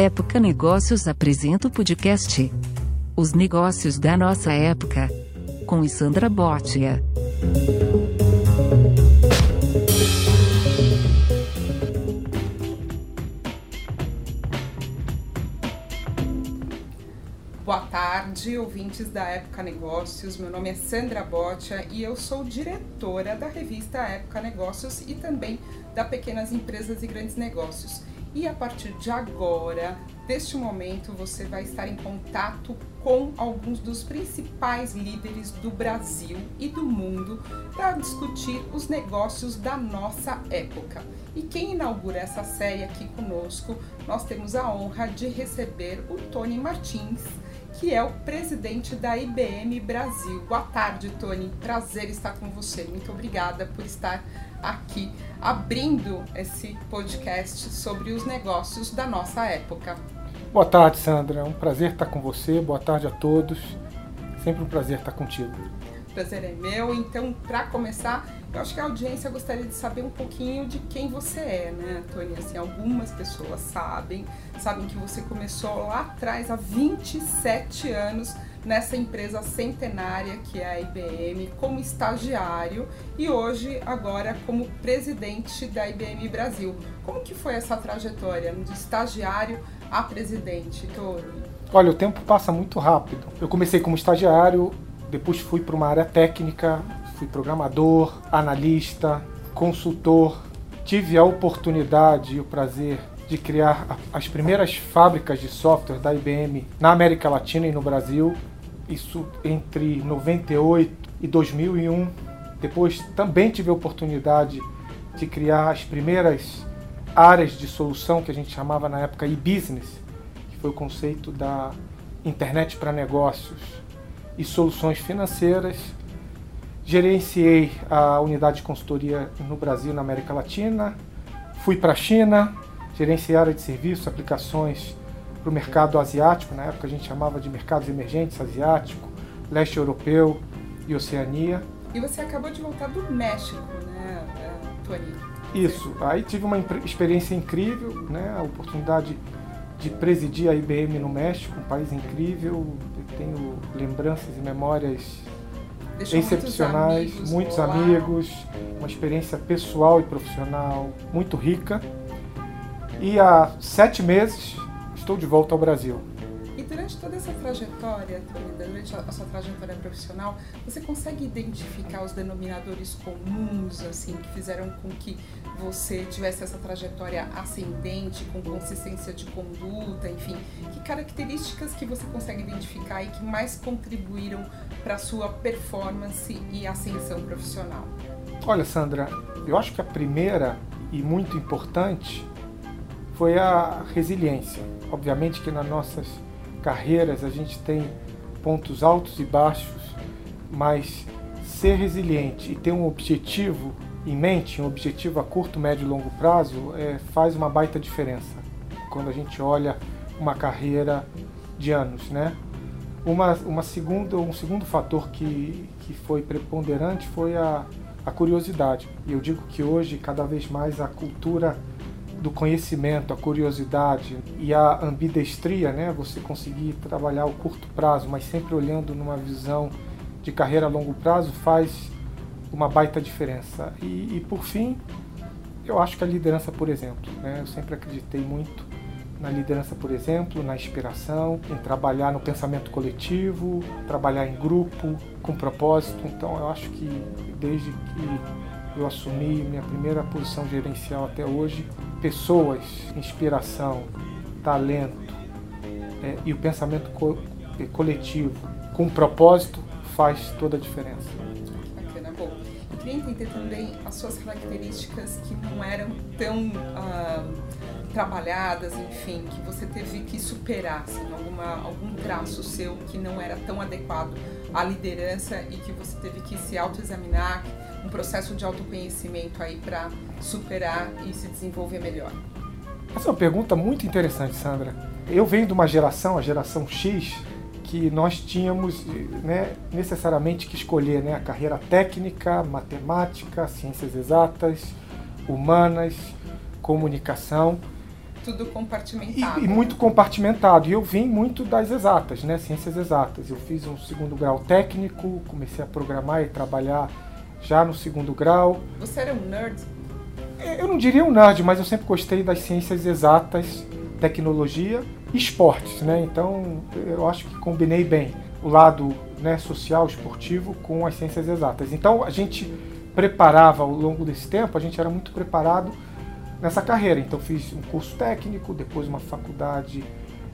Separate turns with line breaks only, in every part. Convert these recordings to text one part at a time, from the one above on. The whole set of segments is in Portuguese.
Época Negócios apresenta o podcast Os Negócios da Nossa Época, com Sandra Botia.
Boa tarde, ouvintes da Época Negócios. Meu nome é Sandra Botia e eu sou diretora da revista Época Negócios e também da Pequenas Empresas e Grandes Negócios. E a partir de agora, deste momento, você vai estar em contato com alguns dos principais líderes do Brasil e do mundo para discutir os negócios da nossa época. E quem inaugura essa série aqui conosco, nós temos a honra de receber o Tony Martins, que é o presidente da IBM Brasil. Boa tarde, Tony. Prazer estar com você. Muito obrigada por estar aqui abrindo esse podcast sobre os negócios da nossa época.
Boa tarde, Sandra. É um prazer estar com você. Boa tarde a todos. Sempre um prazer estar contigo.
O prazer é meu. Então, para começar, eu acho que a audiência gostaria de saber um pouquinho de quem você é, né, Tony? Assim, algumas pessoas sabem, sabem que você começou lá atrás, há 27 anos, nessa empresa centenária que é a IBM, como estagiário e hoje, agora, como presidente da IBM Brasil. Como que foi essa trajetória de estagiário a presidente, Tony?
Olha, o tempo passa muito rápido. Eu comecei como estagiário, depois fui para uma área técnica, fui programador, analista, consultor. Tive a oportunidade e o prazer de criar as primeiras fábricas de software da IBM na América Latina e no Brasil. Isso entre 98 e 2001. Depois também tive a oportunidade de criar as primeiras áreas de solução que a gente chamava na época e-business, que foi o conceito da internet para negócios e soluções financeiras gerenciei a unidade de consultoria no Brasil, na América Latina, fui para a China, gerenciei área de serviços, aplicações para o mercado asiático, na época a gente chamava de mercados emergentes asiático, leste europeu e Oceania.
E você acabou de voltar do México, né, Tony?
Isso, aí tive uma experiência incrível, né, a oportunidade de presidir a IBM no México, um país incrível, eu tenho lembranças e memórias
Deixou
excepcionais,
muitos amigos,
muitos amigos, uma experiência pessoal e profissional muito rica. E há sete meses estou de volta ao Brasil.
E durante toda essa trajetória, durante a sua trajetória profissional, você consegue identificar os denominadores comuns, assim, que fizeram com que você tivesse essa trajetória ascendente, com consistência de conduta, enfim, que características que você consegue identificar e que mais contribuíram para a sua performance e ascensão profissional?
Olha, Sandra, eu acho que a primeira e muito importante foi a resiliência. Obviamente que nas nossas carreiras a gente tem pontos altos e baixos, mas ser resiliente e ter um objetivo em mente, um objetivo a curto, médio e longo prazo, é, faz uma baita diferença quando a gente olha uma carreira de anos, né? Uma, uma segunda, um segundo fator que, que foi preponderante foi a, a curiosidade. E eu digo que hoje, cada vez mais, a cultura do conhecimento, a curiosidade e a ambidestria, né? Você conseguir trabalhar o curto prazo, mas sempre olhando numa visão de carreira a longo prazo, faz uma baita diferença. E, e por fim, eu acho que a liderança, por exemplo, né? Eu sempre acreditei muito na liderança, por exemplo, na inspiração, em trabalhar no pensamento coletivo, trabalhar em grupo, com propósito. Então, eu acho que desde que eu assumi minha primeira posição gerencial até hoje, pessoas, inspiração, talento é, e o pensamento co coletivo com propósito faz toda a diferença.
Entender também as suas características que não eram tão ah, trabalhadas, enfim, que você teve que superar, assim, alguma, algum traço seu que não era tão adequado à liderança e que você teve que se autoexaminar, um processo de autoconhecimento aí para superar e se desenvolver melhor?
Essa é uma pergunta muito interessante, Sandra. Eu venho de uma geração, a geração X, que nós tínhamos né, necessariamente que escolher né, a carreira técnica, matemática, ciências exatas, humanas, comunicação.
tudo compartimentado.
E, e, muito compartimentado. E eu vim muito das exatas, né? Ciências exatas. Eu fiz um segundo grau técnico, comecei a programar e trabalhar já no segundo grau.
Você era um nerd?
Eu não diria um nerd, mas eu sempre gostei das ciências exatas, tecnologia esportes, né? Então eu acho que combinei bem o lado né, social, esportivo com as ciências exatas. Então a gente preparava ao longo desse tempo, a gente era muito preparado nessa carreira. Então fiz um curso técnico, depois uma faculdade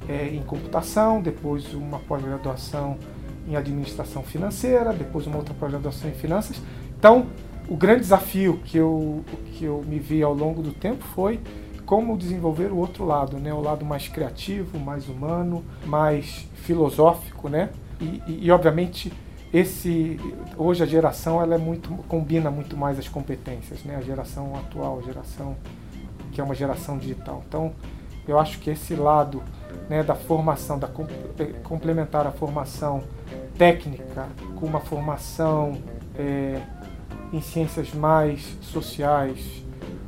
é, em computação, depois uma pós-graduação em administração financeira, depois uma outra pós-graduação em finanças. Então o grande desafio que eu, que eu me vi ao longo do tempo foi como desenvolver o outro lado, né? o lado mais criativo, mais humano, mais filosófico, né? E, e, e, obviamente esse hoje a geração ela é muito combina muito mais as competências, né? A geração atual, a geração que é uma geração digital. Então eu acho que esse lado né, da formação, da eh, complementar a formação técnica com uma formação é, em ciências mais sociais,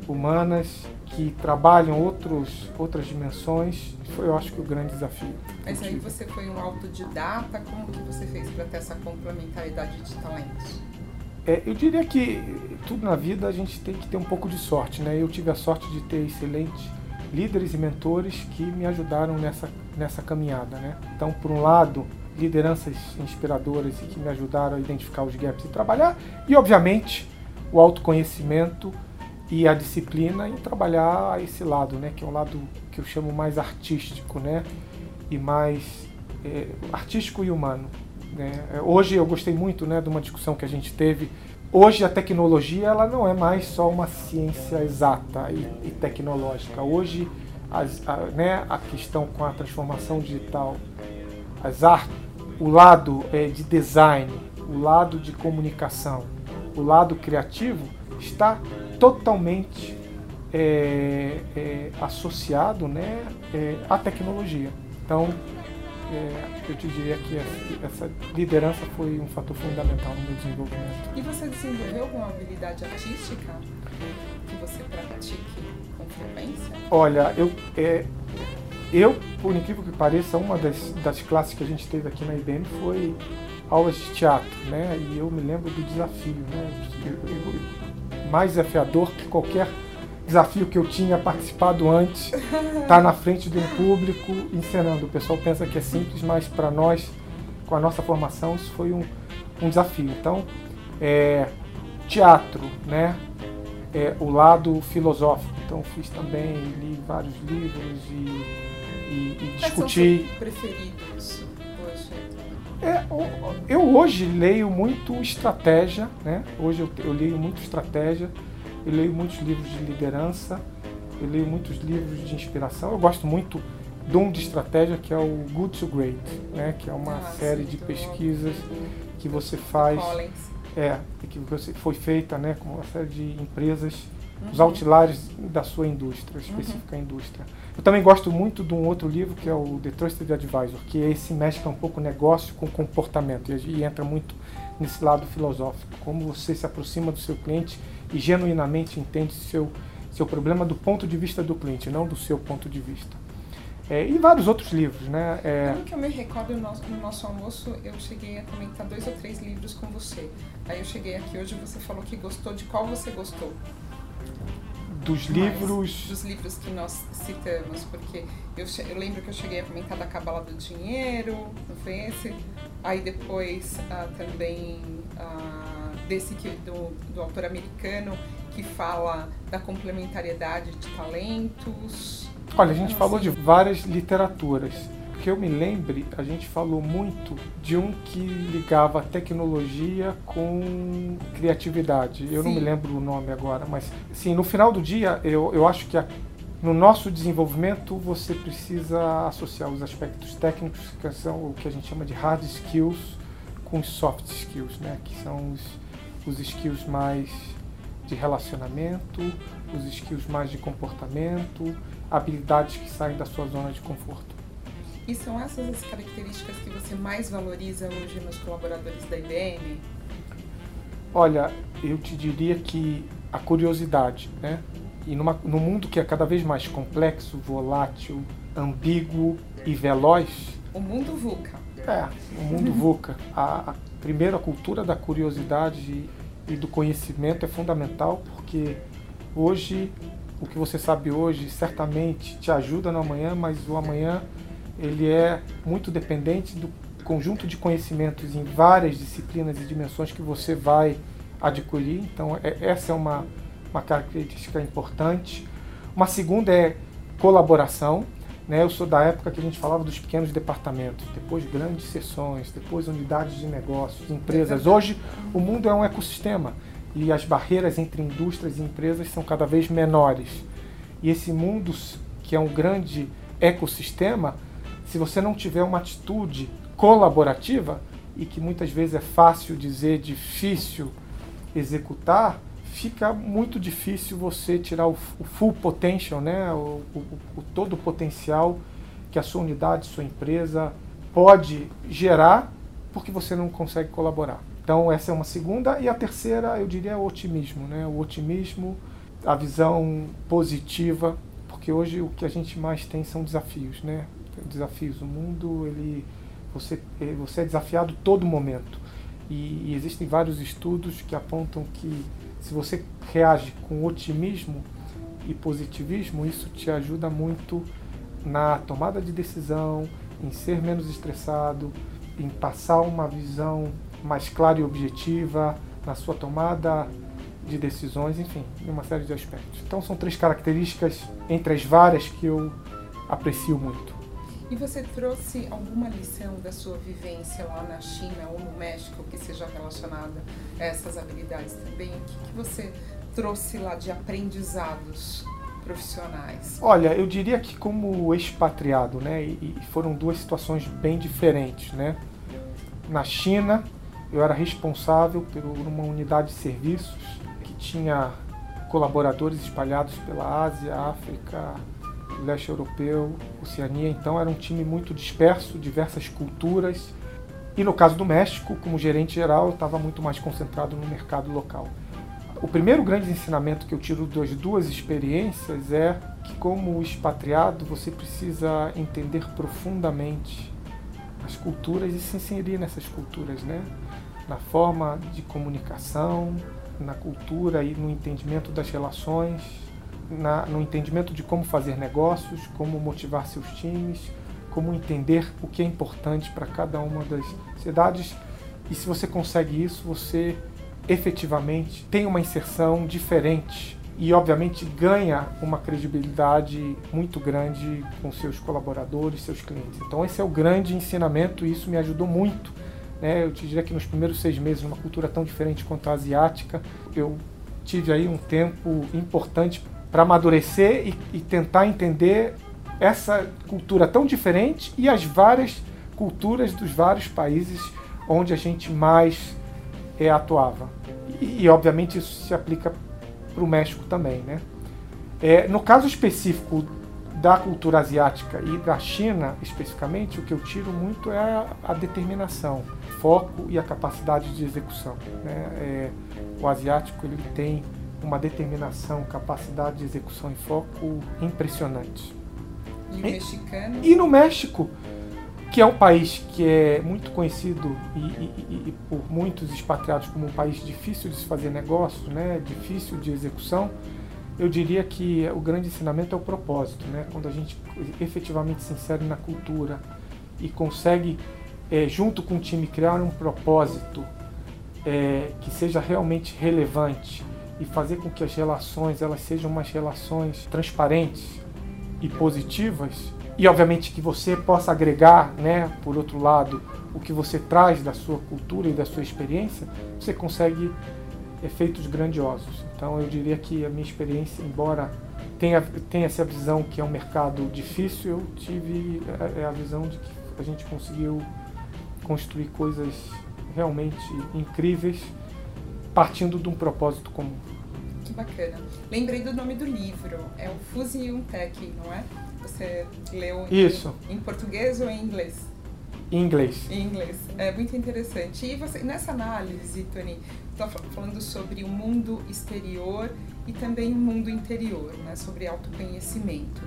humanas, que trabalham outros, outras dimensões, foi, eu acho que, o grande desafio.
Mas aí você foi um autodidata, como que você fez para ter essa complementaridade de talentos?
É, eu diria que tudo na vida a gente tem que ter um pouco de sorte, né? Eu tive a sorte de ter excelentes líderes e mentores que me ajudaram nessa, nessa caminhada, né? Então, por um lado, lideranças inspiradoras e que me ajudaram a identificar os gaps e trabalhar, e obviamente o autoconhecimento e a disciplina em trabalhar esse lado, né, que é um lado que eu chamo mais artístico, né, e mais é, artístico e humano. Né. Hoje eu gostei muito, né, de uma discussão que a gente teve. Hoje a tecnologia ela não é mais só uma ciência exata e, e tecnológica. Hoje as, a, né, a questão com a transformação digital, as artes, o lado é, de design, o lado de comunicação, o lado criativo está totalmente é, é, associado né, é, à tecnologia. Então, é, eu te diria que essa liderança foi um fator fundamental no meu desenvolvimento.
E você desenvolveu alguma habilidade artística que você pratique com frequência?
Olha, eu, é, eu por incrível que pareça, uma das, das classes que a gente teve aqui na IBM foi aulas de teatro, né? E eu me lembro do desafio, né? Eu, eu, mais desafiador que qualquer desafio que eu tinha participado antes, estar tá na frente de um público encenando. O pessoal pensa que é simples, mas para nós, com a nossa formação, isso foi um, um desafio. Então, é, teatro, né? É, o lado filosófico. Então, fiz também, li vários livros e, e, e discuti.
Quais são preferidos?
É, eu hoje leio muito estratégia, né? Hoje eu, eu, leio muito estratégia, eu leio muitos livros de liderança, eu leio muitos livros de inspiração. Eu gosto muito de um de estratégia que é o Good to Great, né? Que é uma ah, série sim, de pesquisas que você faz, é, que você foi feita, né? Com uma série de empresas. Os outliers da sua indústria, específica uhum. indústria. Eu também gosto muito de um outro livro que é o The Trusted Advisor, que esse mescla um pouco negócio com comportamento e, entra muito nesse lado filosófico, como você se aproxima do seu cliente e genuinamente entende seu seu problema do ponto de vista do cliente, não do seu ponto de vista. É, e vários outros livros, né?
É... Pelo que eu me recordo, no nosso, no nosso, almoço eu cheguei a comentar dois ou três livros com você. Aí eu cheguei aqui hoje você falou que gostou, de qual você gostou?
Dos livros.
Dos livros que nós citamos, porque eu, eu lembro que eu cheguei a comentar da Cabala do Dinheiro, não foi esse? Aí depois ah, também ah, desse que, do, do autor americano que fala da complementariedade de talentos.
Olha, a gente falou de várias literaturas que eu me lembre, a gente falou muito de um que ligava tecnologia com criatividade. Eu Sim. não me lembro o nome agora, mas sim, no final do dia, eu, eu acho que a, no nosso desenvolvimento você precisa associar os aspectos técnicos, que são o que a gente chama de hard skills, com os soft skills, né? que são os, os skills mais de relacionamento, os skills mais de comportamento, habilidades que saem da sua zona de conforto.
E são essas as características que você mais valoriza hoje nos colaboradores da IBM?
Olha, eu te diria que a curiosidade, né? E numa, num mundo que é cada vez mais complexo, volátil, ambíguo e veloz.
O mundo VUCA.
É, o mundo VUCA. A, a, primeiro, a cultura da curiosidade e, e do conhecimento é fundamental, porque hoje, o que você sabe hoje certamente te ajuda no amanhã, mas o amanhã ele é muito dependente do conjunto de conhecimentos em várias disciplinas e dimensões que você vai adquirir. Então, é, essa é uma, uma característica importante. Uma segunda é colaboração. Né? Eu sou da época que a gente falava dos pequenos departamentos, depois grandes seções, depois unidades de negócios, empresas. Hoje, o mundo é um ecossistema e as barreiras entre indústrias e empresas são cada vez menores. E esse mundo, que é um grande ecossistema, se você não tiver uma atitude colaborativa, e que muitas vezes é fácil dizer, difícil executar, fica muito difícil você tirar o, o full potential, né? O, o, o, todo o potencial que a sua unidade, sua empresa pode gerar, porque você não consegue colaborar. Então essa é uma segunda e a terceira eu diria é o otimismo, né? O otimismo, a visão positiva, porque hoje o que a gente mais tem são desafios, né? Desafios. O mundo ele você você é desafiado todo momento e, e existem vários estudos que apontam que se você reage com otimismo e positivismo, isso te ajuda muito na tomada de decisão, em ser menos estressado, em passar uma visão mais clara e objetiva na sua tomada de decisões, enfim, em uma série de aspectos. Então são três características entre as várias que eu aprecio muito.
E você trouxe alguma lição da sua vivência lá na China ou no México que seja relacionada a essas habilidades também? O que, que você trouxe lá de aprendizados profissionais?
Olha, eu diria que como expatriado, né, e foram duas situações bem diferentes, né? Na China, eu era responsável por uma unidade de serviços que tinha colaboradores espalhados pela Ásia, África, leste europeu, Oceania, então era um time muito disperso, diversas culturas. E no caso do México, como gerente geral, eu estava muito mais concentrado no mercado local. O primeiro grande ensinamento que eu tiro das duas experiências é que, como expatriado, você precisa entender profundamente as culturas e se inserir nessas culturas, né? Na forma de comunicação, na cultura e no entendimento das relações, na, no entendimento de como fazer negócios, como motivar seus times, como entender o que é importante para cada uma das cidades. E se você consegue isso, você efetivamente tem uma inserção diferente e, obviamente, ganha uma credibilidade muito grande com seus colaboradores, seus clientes. Então, esse é o grande ensinamento e isso me ajudou muito. Né? Eu te diria que nos primeiros seis meses, numa cultura tão diferente quanto a asiática, eu tive aí um tempo importante para amadurecer e, e tentar entender essa cultura tão diferente e as várias culturas dos vários países onde a gente mais é, atuava. E, e, obviamente isso se aplica para o México também. Né? É, no caso específico da cultura asiática e da China especificamente, o que eu tiro muito é a, a determinação, foco e a capacidade de execução. Né? É, o asiático ele tem uma determinação, capacidade de execução e foco impressionante.
E mexicano?
E no México, que é um país que é muito conhecido e, e, e, por muitos expatriados como um país difícil de se fazer negócio, né, difícil de execução, eu diria que o grande ensinamento é o propósito, né, quando a gente efetivamente se insere na cultura e consegue, é, junto com o time, criar um propósito é, que seja realmente relevante e fazer com que as relações elas sejam umas relações transparentes e positivas e obviamente que você possa agregar, né, por outro lado, o que você traz da sua cultura e da sua experiência, você consegue efeitos grandiosos. Então eu diria que a minha experiência, embora tenha, tenha essa visão que é um mercado difícil, eu tive a, é, é a visão de que a gente conseguiu construir coisas realmente incríveis partindo de um propósito comum.
Que bacana. Lembrei do nome do livro, é o Fusion Tech, não é? Você leu
Isso.
Em, em português ou em inglês?
Em inglês.
Em inglês. É muito interessante. E você, nessa análise, Tony, está falando sobre o mundo exterior e também o mundo interior, né? sobre autoconhecimento.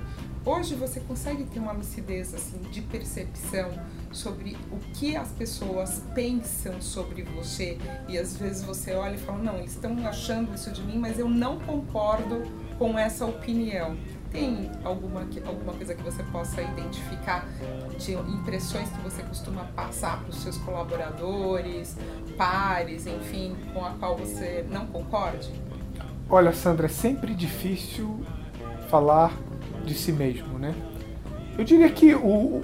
Hoje você consegue ter uma lucidez assim, de percepção sobre o que as pessoas pensam sobre você? E às vezes você olha e fala não eles estão achando isso de mim mas eu não concordo com essa opinião. Tem alguma alguma coisa que você possa identificar de impressões que você costuma passar para os seus colaboradores pares enfim com a qual você não concorde?
Olha Sandra é sempre difícil falar de si mesmo né eu diria que o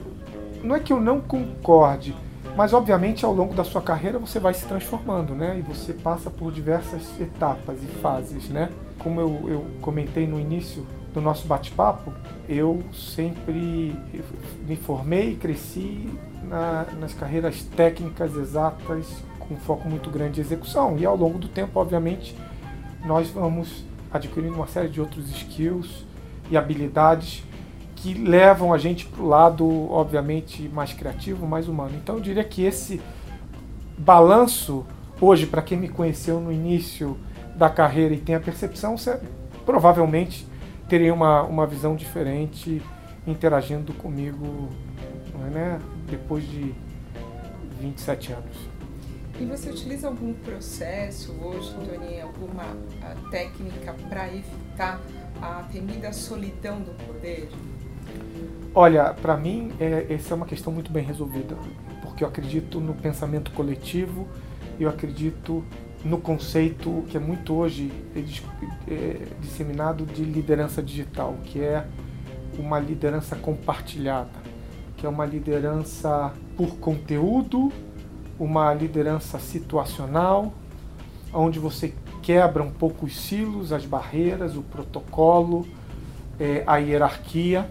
não é que eu não concorde, mas obviamente ao longo da sua carreira você vai se transformando, né? E você passa por diversas etapas e fases, né? Como eu, eu comentei no início do nosso bate-papo, eu sempre me formei e cresci na, nas carreiras técnicas exatas com foco muito grande em execução. E ao longo do tempo, obviamente, nós vamos adquirindo uma série de outros skills e habilidades que levam a gente para o lado, obviamente, mais criativo, mais humano. Então eu diria que esse balanço, hoje, para quem me conheceu no início da carreira e tem a percepção, você provavelmente teria uma, uma visão diferente interagindo comigo né, depois de 27 anos.
E você utiliza algum processo hoje, Tony, alguma técnica para evitar a temida solidão do poder?
Olha, para mim, é, essa é uma questão muito bem resolvida, porque eu acredito no pensamento coletivo, eu acredito no conceito que é muito hoje é, é, disseminado de liderança digital, que é uma liderança compartilhada, que é uma liderança por conteúdo, uma liderança situacional, onde você quebra um pouco os silos, as barreiras, o protocolo, é, a hierarquia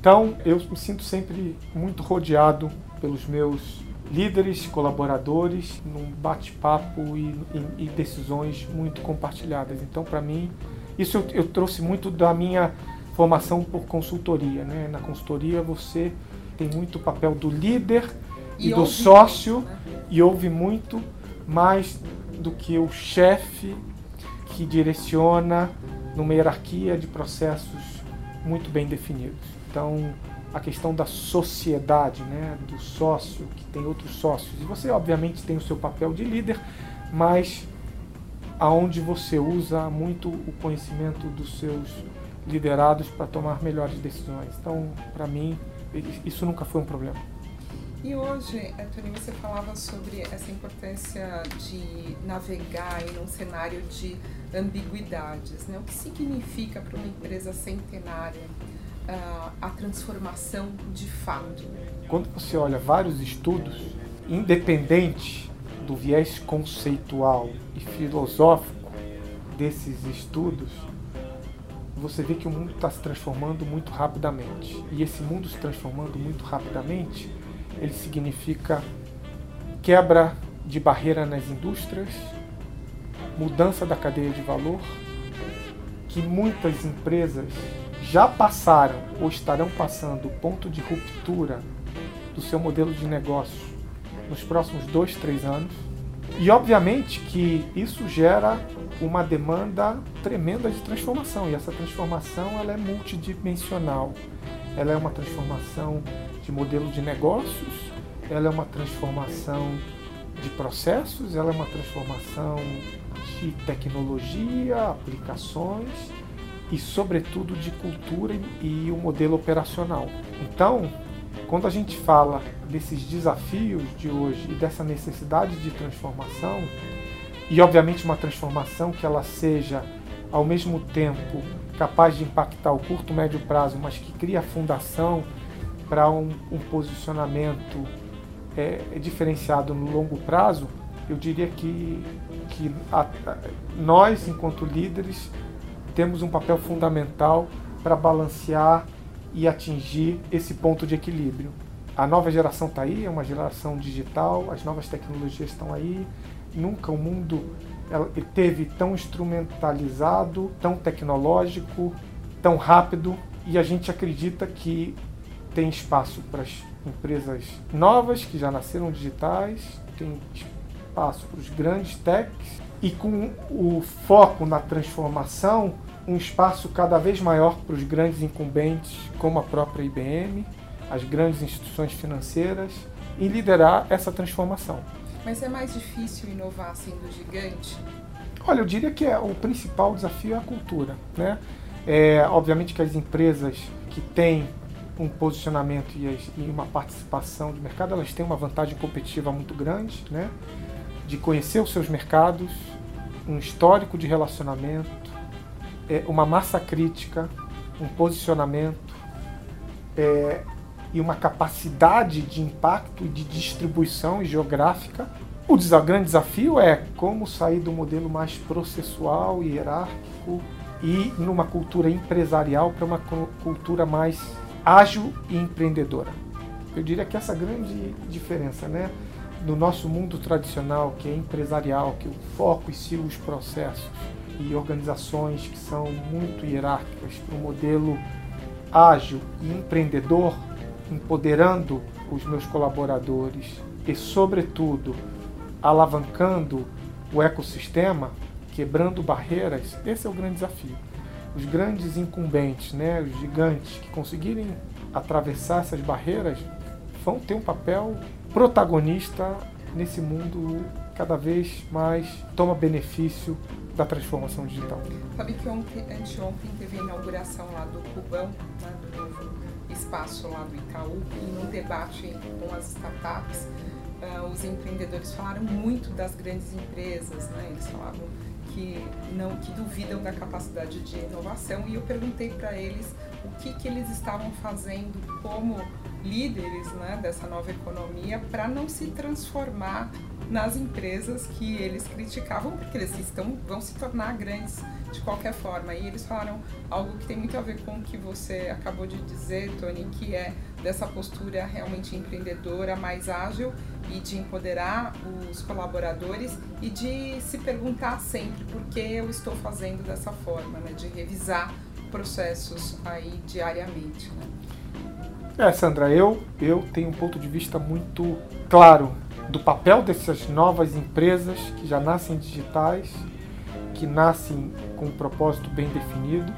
então, eu me sinto sempre muito rodeado pelos meus líderes, colaboradores, num bate-papo e, e, e, decisões muito compartilhadas. Então, para mim, isso eu, eu, trouxe muito da minha formação por consultoria. Né? Na consultoria, você tem muito o papel do líder e, e do sócio né? e ouve muito mais do que o chefe que direciona numa hierarquia de processos muito bem definidos. Então, a questão da sociedade, né, do sócio, que tem outros sócios. E você, obviamente, tem o seu papel de líder, mas aonde você usa muito o conhecimento dos seus liderados para tomar melhores decisões. Então, para mim, isso nunca foi um problema.
E hoje, Antônio, você falava sobre essa importância de navegar em um cenário de ambiguidades. Né? O que significa para uma empresa centenária uh, a transformação de fato.
Quando você olha vários estudos, independente do viés conceitual e filosófico desses estudos, você vê que o mundo está se transformando muito rapidamente. E esse mundo se transformando muito rapidamente, ele significa quebra de barreira nas indústrias, mudança da cadeia de valor, que muitas empresas já passaram ou estarão passando o ponto de ruptura do seu modelo de negócio nos próximos dois, três anos. E obviamente que isso gera uma demanda tremenda de transformação. E essa transformação ela é multidimensional. Ela é uma transformação de modelo de negócios, ela é uma transformação de processos, ela é uma transformação de tecnologia, aplicações e, sobretudo, de cultura e o modelo operacional. Então, quando a gente fala desses desafios de hoje e dessa necessidade de transformação, e obviamente uma transformação que ela seja ao mesmo tempo capaz de impactar o curto, médio prazo, mas que cria a fundação para um, um, posicionamento é, diferenciado no longo prazo, eu diria que, que a, a, nós, enquanto líderes, temos um papel fundamental para balancear e atingir esse ponto de equilíbrio. A nova geração está aí, é uma geração digital, as novas tecnologias estão aí. Nunca o mundo teve tão instrumentalizado, tão tecnológico, tão rápido, e a gente acredita que tem espaço para as empresas novas que já nasceram digitais, tem espaço para os grandes techs e com o foco na transformação, um espaço cada vez maior para os grandes incumbentes, como a própria IBM, as grandes instituições financeiras, em liderar essa transformação.
Mas é mais difícil inovar sendo gigante?
Olha, eu diria que é, o principal desafio é a cultura. Né? É, obviamente que as empresas que têm um posicionamento e, uma participação de mercado, elas têm uma vantagem competitiva muito grande, né? de conhecer os seus mercados, um histórico de relacionamento, é, uma massa crítica, um posicionamento é, e uma capacidade de impacto e de distribuição geográfica. O grande desafio é como sair do modelo mais processual e hierárquico e numa cultura empresarial para uma cultura mais ágil e empreendedora. Eu diria que essa grande diferença, né? no nosso mundo tradicional, que é empresarial, que o foco e siga os processos e organizações que são muito hierárquicas para um modelo ágil e empreendedor, empoderando os meus colaboradores e, sobretudo, alavancando o ecossistema, quebrando barreiras, esse é o grande desafio. Os grandes incumbentes, né, os gigantes que conseguirem atravessar essas barreiras, vão ter um papel protagonista nesse mundo cada vez mais toma benefício da transformação digital.
Sabe que ontem, anteontem teve a inauguração lá do Cubão, né, do novo espaço lá do Itaú, e num debate com as startups, uh, os empreendedores falaram muito das grandes empresas, né? eles falavam que não que duvidam da capacidade de inovação e eu perguntei para eles o que, que eles estavam fazendo como líderes né, dessa nova economia para não se transformar nas empresas que eles criticavam, porque eles estão, vão se tornar grandes de qualquer forma. E eles falaram algo que tem muito a ver com o que você acabou de dizer, Tony, que é dessa postura realmente empreendedora, mais ágil e de empoderar os colaboradores e de se perguntar sempre por que eu estou fazendo dessa forma, né, de revisar processos aí diariamente. Né?
É, Sandra, eu, eu tenho um ponto de vista muito claro do papel dessas novas empresas que já nascem digitais, que nascem com um propósito bem definido,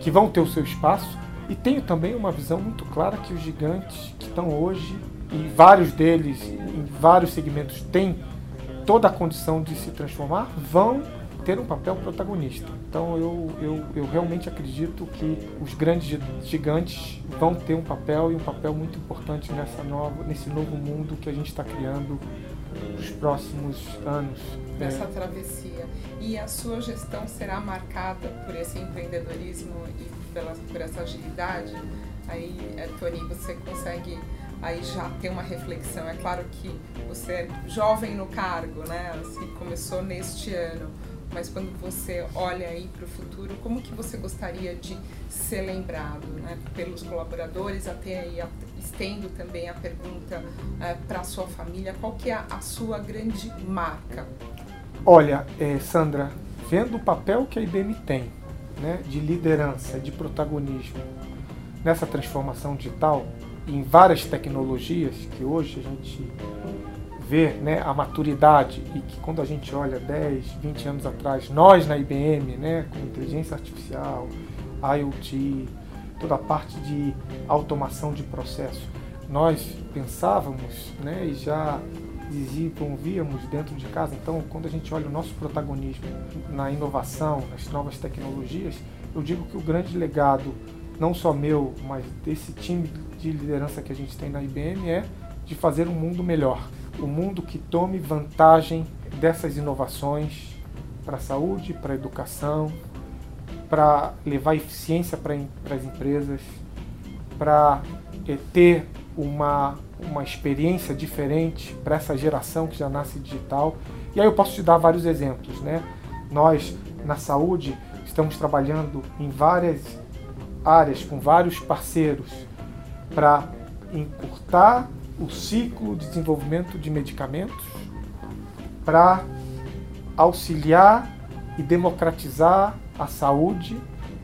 que vão ter o seu espaço. E tenho também uma visão muito clara que os gigantes que estão hoje, e vários deles em vários segmentos têm toda a condição de se transformar, vão ter um papel protagonista. Então eu, eu, eu realmente acredito que os grandes gigantes vão ter um papel e um papel muito importante nessa nova, nesse novo mundo que a gente está criando nos próximos anos.
Nessa é. travessia. E a sua gestão será marcada por esse empreendedorismo e pela, por essa agilidade? Aí, é, Tony, você consegue aí já ter uma reflexão. É claro que você é jovem no cargo, né? Assim, começou neste ano mas quando você olha aí para o futuro, como que você gostaria de ser lembrado, né? Pelos colaboradores, até aí estendo também a pergunta é, para a sua família, qual que é a, sua grande marca?
Olha, é, Sandra, vendo o papel que a IBM tem, né, de liderança, de protagonismo nessa transformação digital, em várias tecnologias que hoje a gente ver né, a maturidade e que quando a gente olha 10, 20 anos atrás, nós na IBM, né, com inteligência artificial, IoT, toda a parte de automação de processo, nós pensávamos né, e já desenvolvíamos dentro de casa. Então, quando a gente olha o nosso protagonismo na inovação, nas novas tecnologias, eu digo que o grande legado, não só meu, mas desse time de liderança que a gente tem na IBM, é de fazer um mundo melhor o mundo que tome vantagem dessas inovações para a saúde, para a educação, para levar eficiência para as empresas, para é, ter uma, uma experiência diferente para essa geração que já nasce digital. E aí eu posso te dar vários exemplos. Né? Nós, na saúde, estamos trabalhando em várias áreas, com vários parceiros, para encurtar o ciclo de desenvolvimento de medicamentos para auxiliar e democratizar a saúde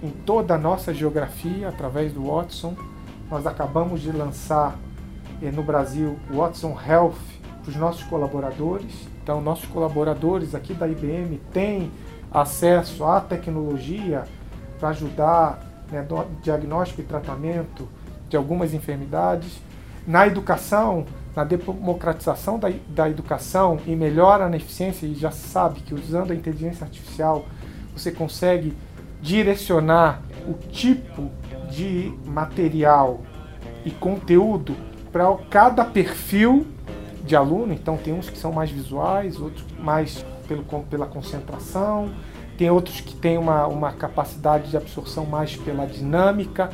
em toda a nossa geografia através do Watson. Nós acabamos de lançar eh, no Brasil Watson Health para os nossos colaboradores. Então, nossos colaboradores aqui da IBM têm acesso à tecnologia para ajudar né, diagnóstico e tratamento de algumas enfermidades. Na educação, na democratização da, da educação e melhora na eficiência, e já sabe que usando a inteligência artificial você consegue direcionar o tipo de material e conteúdo para cada perfil de aluno. Então, tem uns que são mais visuais, outros mais pelo, pela concentração, tem outros que têm uma, uma capacidade de absorção mais pela dinâmica.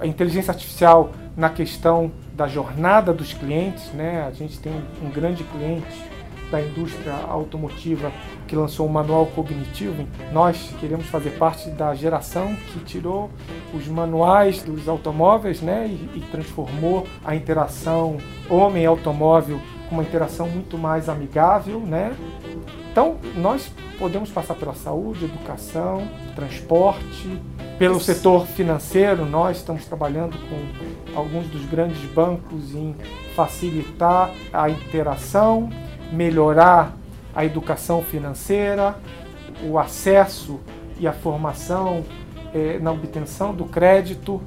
A inteligência artificial na questão da jornada dos clientes, né? A gente tem um grande cliente da indústria automotiva que lançou um manual cognitivo. Nós queremos fazer parte da geração que tirou os manuais dos automóveis né, e, e transformou a interação homem-automóvel com uma interação muito mais amigável. Né? Então, nós podemos passar pela saúde, educação, transporte, pelo setor financeiro, nós estamos trabalhando com alguns dos grandes bancos em facilitar a interação melhorar a educação financeira, o acesso e a formação é, na obtenção do crédito,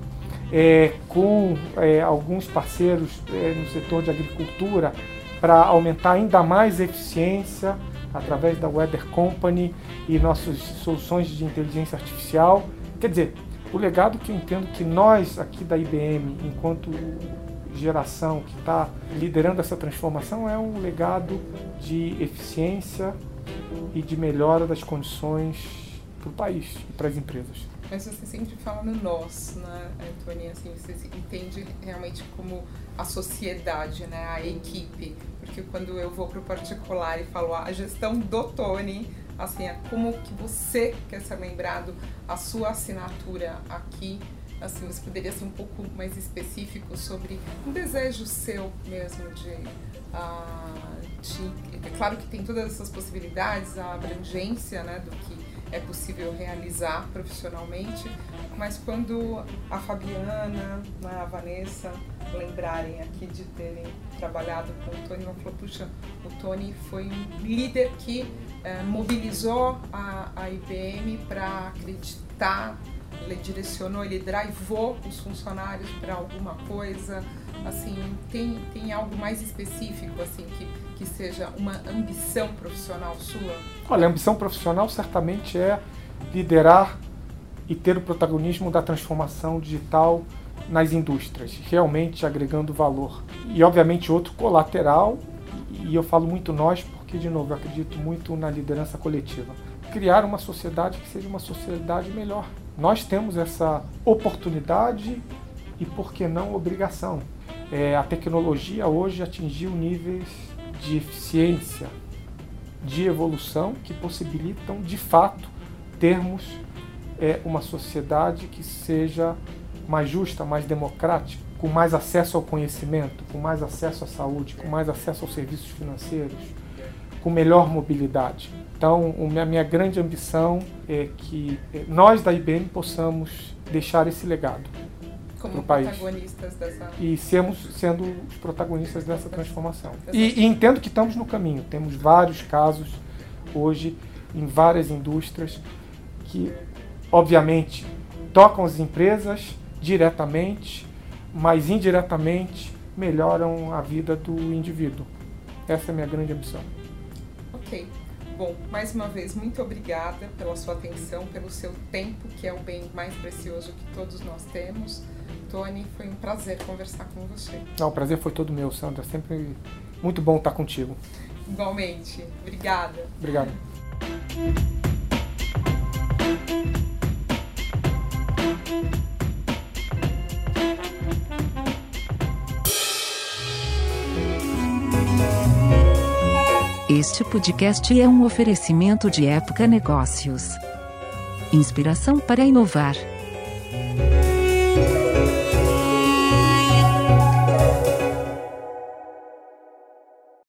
é, com é, alguns parceiros no setor de agricultura para aumentar ainda mais a eficiência através da Weather Company e nossas soluções de inteligência artificial. Quer dizer, o legado que eu entendo que nós aqui da IBM, enquanto geração que está liderando essa transformação é um legado de eficiência e de melhora das condições para o país e para as empresas.
Mas você sempre fala no nós, né, Antônia? Assim, você entende realmente como a sociedade, né, a equipe. Porque quando eu vou para o particular e falo a gestão do Tony, assim, é como que você quer ser lembrado, a sua assinatura aqui. Assim, você poderia ser um pouco mais específico sobre um desejo seu mesmo de, uh, de é claro que tem todas essas possibilidades, a abrangência né, do que é possível realizar profissionalmente, mas quando a Fabiana, né, a Vanessa lembrarem aqui de terem trabalhado com o Tony, vão falar, puxa, o Tony foi um líder que eh, mobilizou a, a IBM para acreditar ele direcionou, ele drivou os funcionários para alguma coisa? Assim, tem, tem algo mais específico assim que, que seja uma ambição profissional sua?
Olha, a ambição profissional certamente é liderar e ter o protagonismo da transformação digital nas indústrias, realmente agregando valor. E obviamente outro colateral, e eu falo muito nós porque de novo eu acredito muito na liderança coletiva. Criar uma sociedade que seja uma sociedade melhor, nós temos essa oportunidade e, por que não, obrigação. É, a tecnologia hoje atingiu níveis de eficiência, de evolução que possibilitam, de fato, termos é, uma sociedade que seja mais justa, mais democrática, com mais acesso ao conhecimento, com mais acesso à saúde, com mais acesso aos serviços financeiros, com melhor mobilidade. Então, a minha grande ambição é que eh, nós da IBM possamos deixar esse legado
como protagonistas dessa
e sermos sendo os protagonistas dessa transformação. E, e, entendo que estamos no caminho. Temos vários casos hoje em várias indústrias que, obviamente, tocam as empresas diretamente, mas indiretamente melhoram a vida do indivíduo. Essa é a minha grande ambição.
Ok. Bom, mais uma vez, muito obrigada pela sua atenção, pelo seu tempo, que é o bem mais precioso que todos nós temos. Tony, foi um prazer conversar com você.
Não, o prazer foi todo meu, Sandra. Sempre muito bom estar contigo.
Igualmente. Obrigada.
Obrigado.
Este podcast é um oferecimento de Época Negócios. Inspiração para inovar.